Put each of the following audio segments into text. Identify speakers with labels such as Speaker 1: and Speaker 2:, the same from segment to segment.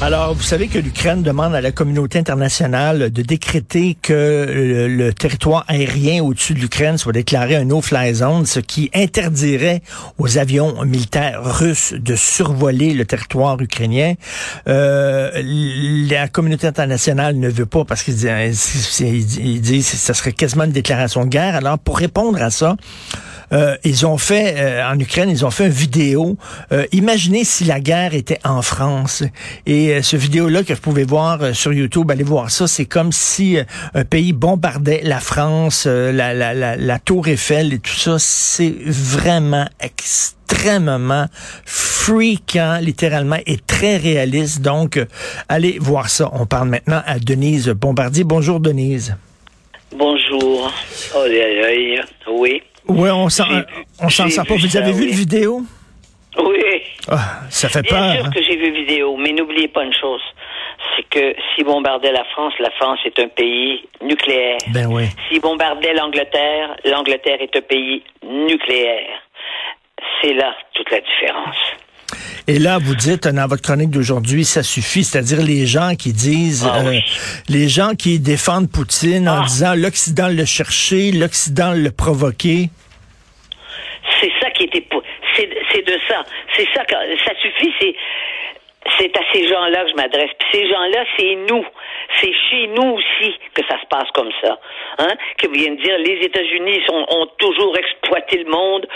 Speaker 1: Alors, vous savez que l'Ukraine demande à la communauté internationale de décréter que le, territoire aérien au-dessus de l'Ukraine soit déclaré un no-fly zone, ce qui interdirait aux avions militaires russes de survoler le territoire ukrainien. Euh, la communauté internationale ne veut pas parce qu'ils disent que ça serait quasiment une déclaration de guerre. Alors, pour répondre à ça, euh, ils ont fait euh, en Ukraine, ils ont fait une vidéo. Euh, imaginez si la guerre était en France. Et ce vidéo-là que vous pouvez voir sur YouTube, allez voir ça. C'est comme si un pays bombardait la France, la, la, la, la, Tour Eiffel et tout ça. C'est vraiment extrêmement freakant, littéralement, et très réaliste. Donc, allez voir ça. On parle maintenant à Denise Bombardier. Bonjour, Denise.
Speaker 2: Bonjour. Oh, oui.
Speaker 1: Oui, on s'en on s'en sort pas. Vous avez vu la vidéo?
Speaker 2: Oui.
Speaker 1: Ah, ça fait
Speaker 2: peur.
Speaker 1: Bien
Speaker 2: sûr
Speaker 1: hein?
Speaker 2: que j'ai vu vidéo, mais n'oubliez pas une chose. C'est que s'ils bombardaient la France, la France est un pays nucléaire.
Speaker 1: Ben oui.
Speaker 2: S'ils bombardaient l'Angleterre, l'Angleterre est un pays nucléaire. C'est là toute la différence.
Speaker 1: Et là, vous dites dans votre chronique d'aujourd'hui, ça suffit, c'est-à-dire les gens qui disent, ah euh, les gens qui défendent Poutine en ah. disant l'Occident le chercher, l'Occident le provoquer.
Speaker 2: C'est ça qui était, c'est de ça, c'est ça, ça suffit, c'est c'est à ces gens-là que je m'adresse. Puis ces gens-là, c'est nous. C'est chez nous aussi que ça se passe comme ça. Hein? Que vous viennent dire les États-Unis ont toujours exploité le monde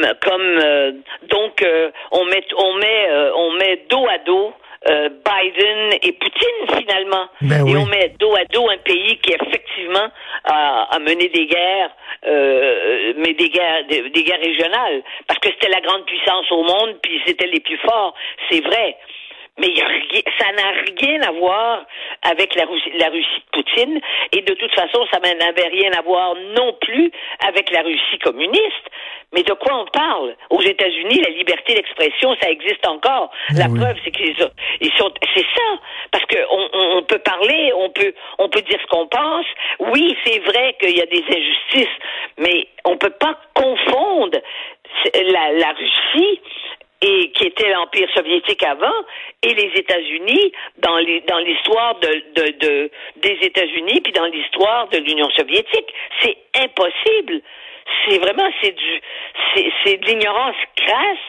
Speaker 2: comme comme euh, donc euh, on met on met euh, on met dos à dos Biden et Poutine finalement.
Speaker 1: Ben
Speaker 2: et on met dos à dos un pays qui effectivement a, a mené des guerres, mais des guerres, des, des, guerres régionales, parce que c'était la grande puissance au monde, puis c'était les plus forts. C'est vrai mais ça n'a rien à voir avec la Russie, la Russie de Poutine, et de toute façon, ça n'avait rien à voir non plus avec la Russie communiste. Mais de quoi on parle? Aux États-Unis, la liberté d'expression, ça existe encore. La preuve, c'est qu'ils ils sont, c'est ça, parce que on, peut parler, on peut, on peut dire ce qu'on pense. Oui, c'est vrai qu'il y a des injustices, mais on peut pas confondre la, la Russie et qui était l'empire soviétique avant et les États-Unis dans l'histoire de, de, de, des États-Unis puis dans l'histoire de l'Union soviétique. C'est impossible. C'est vraiment c'est du c'est, c'est de l'ignorance crasse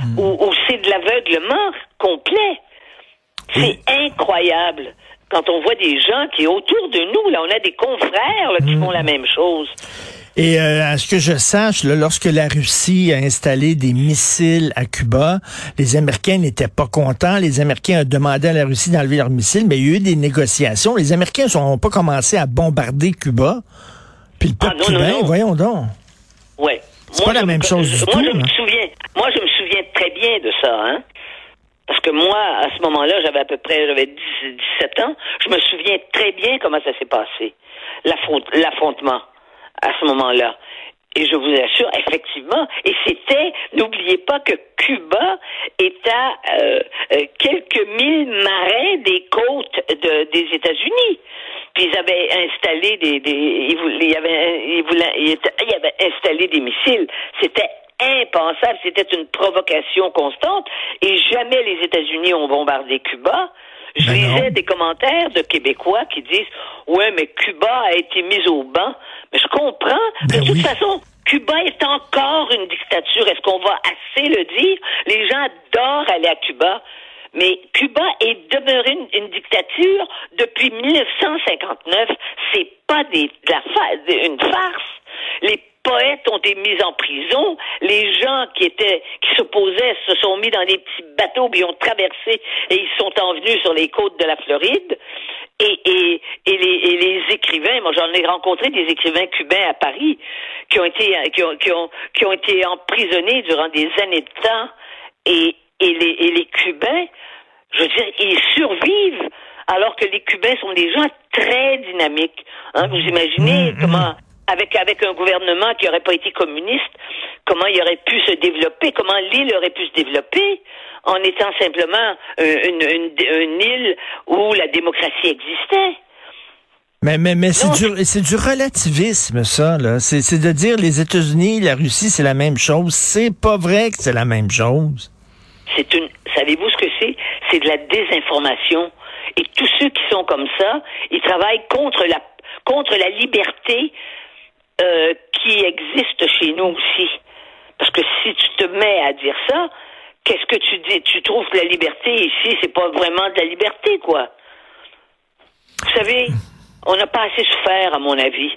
Speaker 2: hmm. ou, ou c'est de l'aveuglement complet. C'est incroyable. Quand on voit des gens qui autour de nous là on a des confrères là, qui hmm. font la même chose
Speaker 1: et euh, à ce que je sache, lorsque la Russie a installé des missiles à Cuba, les Américains n'étaient pas contents. Les Américains ont demandé à la Russie d'enlever leurs missiles, mais il y a eu des négociations. Les Américains n'ont pas commencé à bombarder Cuba. Puis le
Speaker 2: ah,
Speaker 1: peuple cubain, voyons donc.
Speaker 2: Ouais.
Speaker 1: C'est pas la même chose du
Speaker 2: moi,
Speaker 1: tout.
Speaker 2: Je me souviens, moi, je me souviens très bien de ça, hein. Parce que moi, à ce moment-là, j'avais à peu près, j'avais 17 ans. Je me souviens très bien comment ça s'est passé. L'affrontement à ce moment-là. Et je vous assure, effectivement, et c'était, n'oubliez pas que Cuba est à euh, euh, quelques mille marins des côtes de, des États-Unis. Ils avaient installé des, ils, avaient, ils avaient installé des missiles. C'était impensable, c'était une provocation constante, et jamais les États-Unis ont bombardé Cuba. Je ben lisais des commentaires de Québécois qui disent Ouais, mais Cuba a été mis au banc. Mais je comprends. de ben toute façon, Cuba est encore une dictature. Est-ce qu'on va assez le dire? Les gens adorent aller à Cuba. Mais Cuba est demeuré une, dictature depuis 1959. C'est pas des, la, une farce. Les poètes ont été mis en prison. Les gens qui étaient, qui s'opposaient se sont mis dans des petits bateaux, puis ont traversé et ils sont envenus sur les côtes de la Floride. Et, et, et, les, et les écrivains, moi j'en ai rencontré des écrivains cubains à Paris qui ont été, qui ont, qui ont, qui ont été emprisonnés durant des années de temps. Et, et, les, et les Cubains, je veux dire, ils survivent alors que les Cubains sont des gens très dynamiques. Hein, vous imaginez mmh, mmh. comment avec avec un gouvernement qui n'aurait pas été communiste, comment il aurait pu se développer, comment l'île aurait pu se développer en étant simplement une, une, île où la démocratie existait.
Speaker 1: Mais, mais, mais c'est du, c'est du relativisme, ça, là. C'est, c'est de dire les États-Unis, la Russie, c'est la même chose. C'est pas vrai que c'est la même chose.
Speaker 2: C'est une, savez-vous ce que c'est? C'est de la désinformation. Et tous ceux qui sont comme ça, ils travaillent contre la, contre la liberté euh, qui existe chez nous aussi. Parce que si tu te mets à dire ça, qu'est-ce que tu dis? Tu trouves que la liberté ici, c'est pas vraiment de la liberté, quoi. Vous savez, on n'a pas assez souffert, à mon avis.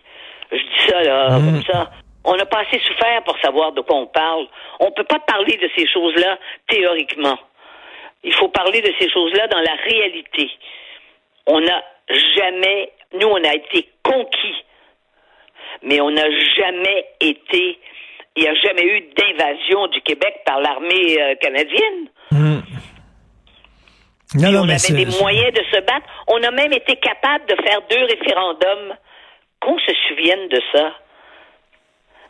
Speaker 2: Je dis ça, là,
Speaker 1: Mm.
Speaker 2: comme ça. On n'a pas assez souffert pour savoir de quoi on parle. On ne peut pas parler de ces choses-là théoriquement. Il faut parler de ces choses-là dans la réalité. On n'a jamais, nous, on a été conquis, mais on n'a jamais été, il n'y a jamais eu d'invasion du Québec par l'armée euh, canadienne.
Speaker 1: Non, non,
Speaker 2: on
Speaker 1: mais
Speaker 2: avait des moyens de se battre. On a même été capable de faire deux référendums. Qu'on se souvienne de ça.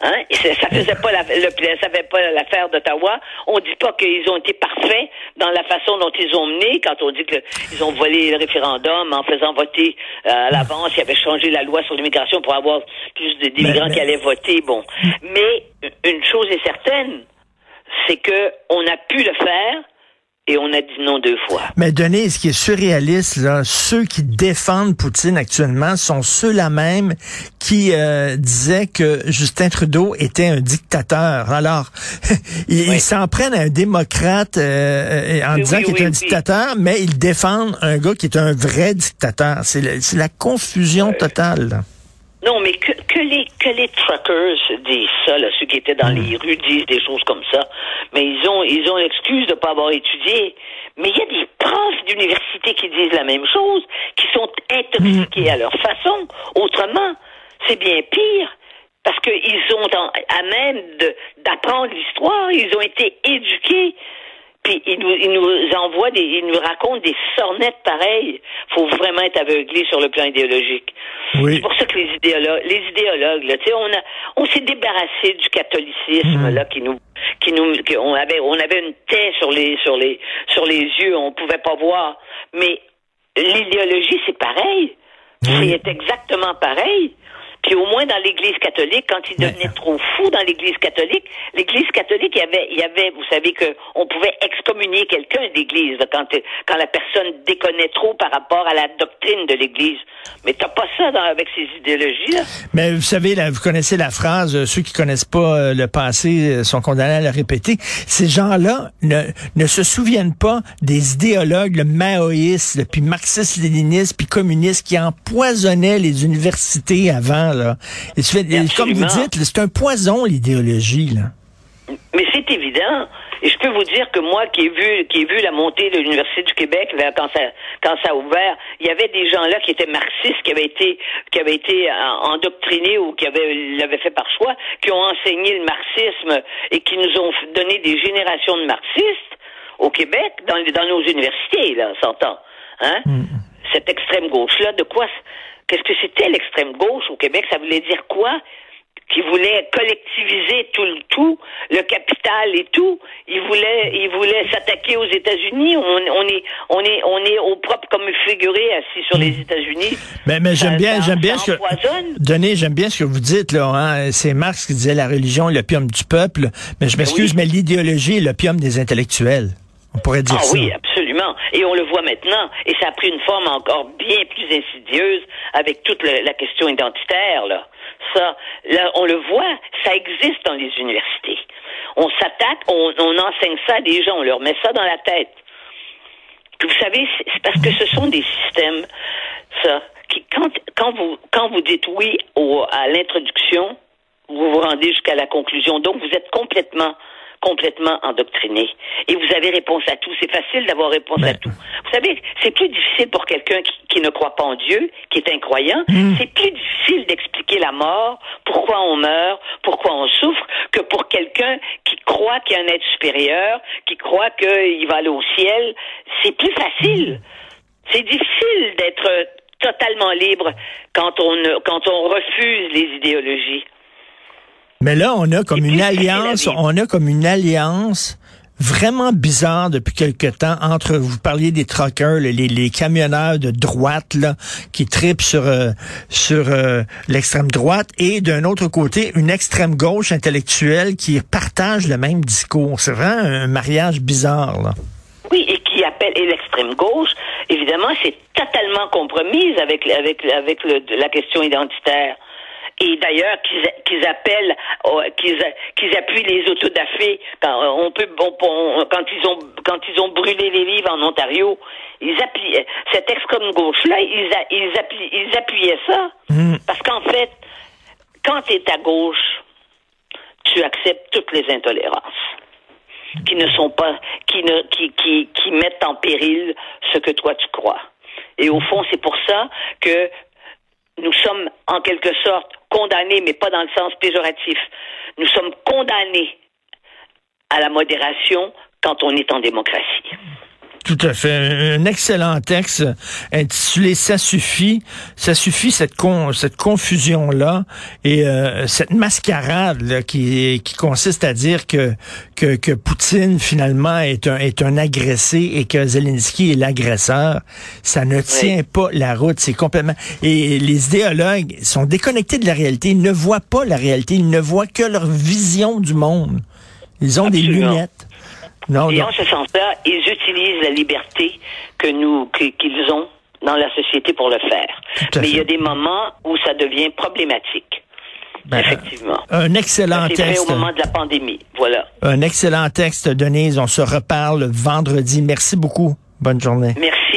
Speaker 2: Hein? Et ça, faisait pas la, le, ça fait pas l'affaire d'Ottawa. On dit pas qu'ils ont été parfaits dans la façon dont ils ont mené. Quand on dit qu'ils ont volé le référendum en faisant voter euh, à l'avance, ils avaient changé la loi sur l'immigration pour avoir plus de- d'immigrants
Speaker 1: Mais-
Speaker 2: qui allaient voter. Bon, mais une chose est certaine, c'est que on a pu le faire et on a dit non deux fois.
Speaker 1: Mais Denis, ce qui est surréaliste, là, ceux qui défendent Poutine actuellement sont ceux-là même qui euh, disaient que Justin Trudeau était un dictateur. Alors, ils
Speaker 2: Oui.
Speaker 1: s'en prennent à un démocrate euh, euh, en
Speaker 2: Oui,
Speaker 1: disant
Speaker 2: oui,
Speaker 1: qu'il est un dictateur, mais ils défendent un gars qui est un vrai dictateur. C'est la confusion totale.
Speaker 2: Non, mais que, que les que les truckers disent ça, là, ceux qui étaient dans les rues disent des choses comme ça, mais ils ont ils ont l'excuse de pas avoir étudié. Mais il y a des profs d'université qui disent la même chose, qui sont intoxiqués à leur façon. Autrement, c'est bien pire. Parce qu'ils sont en- à même d'apprendre l'histoire, ils ont été éduqués. Puis ils nous, ils nous envoient des, ils nous racontent des sornettes pareilles. Faut vraiment être aveuglé sur le plan idéologique.
Speaker 1: Oui.
Speaker 2: C'est pour ça que les idéologues, les idéologues, là, tu sais, on a, on s'est débarrassé du catholicisme là qui nous, qui nous, qui- on avait, on avait une taie sur les, sur les, sur les yeux, on pouvait pas voir. Mais l'idéologie, c'est pareil.
Speaker 1: Oui.
Speaker 2: C'est exactement pareil. Puis au moins dans l'Église catholique, quand ils
Speaker 1: Mais-
Speaker 2: devenaient trop fous dans l'Église catholique, l'Église catholique, il y avait, il y avait, vous savez que on pouvait excommunier quelqu'un d'Église quand quand la personne déconnait trop par rapport à la doctrine de l'Église. Mais t'as pas ça dans, avec ces idéologies là.
Speaker 1: Mais vous savez, là, vous connaissez la phrase, euh, ceux qui connaissent pas euh, le passé euh, sont condamnés à le répéter. Ces gens-là ne, ne se souviennent pas des idéologues, le maoïstes, le- puis marxistes-léninistes, puis communistes qui empoisonnaient les universités avant. Là. Et tu fais- et comme vous dites, là, c'est un poison, l'idéologie. Là.
Speaker 2: Mais c'est évident. Et je peux vous dire que moi, qui ai vu, qui ai vu la montée de l'Université du Québec, là, quand ça, quand ça a ouvert, il y avait des gens là qui étaient marxistes, qui avaient été, qui avaient été euh, endoctrinés ou qui avaient, l'avaient fait par choix, qui ont enseigné le marxisme et qui nous ont donné des générations de marxistes au Québec, dans, nos universités, là, on s'entend. Hein? Cette extrême gauche-là, de quoi, qu'est-ce que c'était l'extrême gauche au Québec? Ça voulait dire quoi? qui voulait collectiviser tout le tout, le capital et tout. Il voulait, il voulait s'attaquer aux États-Unis. On, on est, on est, on est au propre comme figuré assis sur les États-Unis.
Speaker 1: Mais, mais j'aime bien, j'aime bien ce que. Denis, j'aime bien ce que vous dites, là. Hein? C'est Marx qui disait la religion est l'opium du peuple. Mais je m'excuse,
Speaker 2: oui.
Speaker 1: mais l'idéologie est l'opium des intellectuels. On pourrait dire
Speaker 2: Ah
Speaker 1: ça.
Speaker 2: oui, absolument. Et on le voit maintenant. Et ça a pris une forme encore bien plus insidieuse avec toute le- la question identitaire, là. Ça, là, on le voit, ça existe dans les universités. On s'attaque, on, enseigne ça à des gens, on leur met ça dans la tête. Vous savez, c'est parce que ce sont des systèmes, ça, qui, quand, quand vous, quand vous dites oui à l'introduction, vous vous rendez jusqu'à la conclusion. Donc, vous êtes complètement, complètement endoctriné. Et vous avez réponse à tout. C'est facile d'avoir réponse
Speaker 1: Ben.
Speaker 2: à tout. Vous savez, c'est plus difficile pour quelqu'un qui, qui ne croit pas en Dieu, qui est incroyant. C'est plus difficile d'expliquer la mort, pourquoi on meurt, pourquoi on souffre, que pour quelqu'un qui croit qu'il y a un être supérieur, qui croit qu'il va aller au ciel. C'est plus facile. C'est difficile d'être totalement libre quand on, quand on refuse les idéologies.
Speaker 1: Mais là, on a comme une alliance, on a comme une alliance vraiment bizarre depuis quelque temps entre, vous parliez des truckers, les, les camionneurs de droite là, qui tripent sur, euh, sur euh, l'extrême droite, et d'un autre côté, une extrême gauche intellectuelle qui partage le même discours. C'est vraiment un mariage bizarre. Là.
Speaker 2: Oui, et qui appelle, et l'extrême gauche, évidemment, c'est totalement compromise avec, avec, avec le, la question identitaire et d'ailleurs qu'ils appellent, euh, qu'ils appuient les autodafés quand euh, on peut, quand ils ont quand ils ont brûlé les livres en Ontario, ils appuient cette extrême gauche là, ils ils, ils appuyaient ça mm. parce qu'en fait, quand tu es à gauche, tu acceptes toutes les intolérances qui ne sont pas qui ne qui qui qui mettent en péril ce que toi tu crois. Et au fond, c'est pour ça que nous sommes en quelque sorte condamnés, mais pas dans le sens péjoratif. Nous sommes condamnés à la modération quand on est en démocratie.
Speaker 1: Tout à fait. Un excellent texte intitulé Ça suffit. Ça suffit cette con, cette confusion là et euh, cette mascarade qui qui consiste à dire que, que que Poutine finalement est un est un agressé et que Zelensky est l'agresseur. Ça ne tient pas la route. C'est complètement et les idéologues sont déconnectés de la réalité. Ils ne voient pas la réalité. Ils ne voient que leur vision du monde. Ils ont des lunettes.
Speaker 2: Et en ce sens-là, ils utilisent la liberté que nous qu'ils ont dans la société pour le faire. Mais il y a des moments où ça devient problématique. Ben, Effectivement.
Speaker 1: Un excellent texte.
Speaker 2: au moment de la pandémie. Voilà.
Speaker 1: Un excellent texte, Denise. On se reparle vendredi. Merci beaucoup. Bonne journée.
Speaker 2: Merci.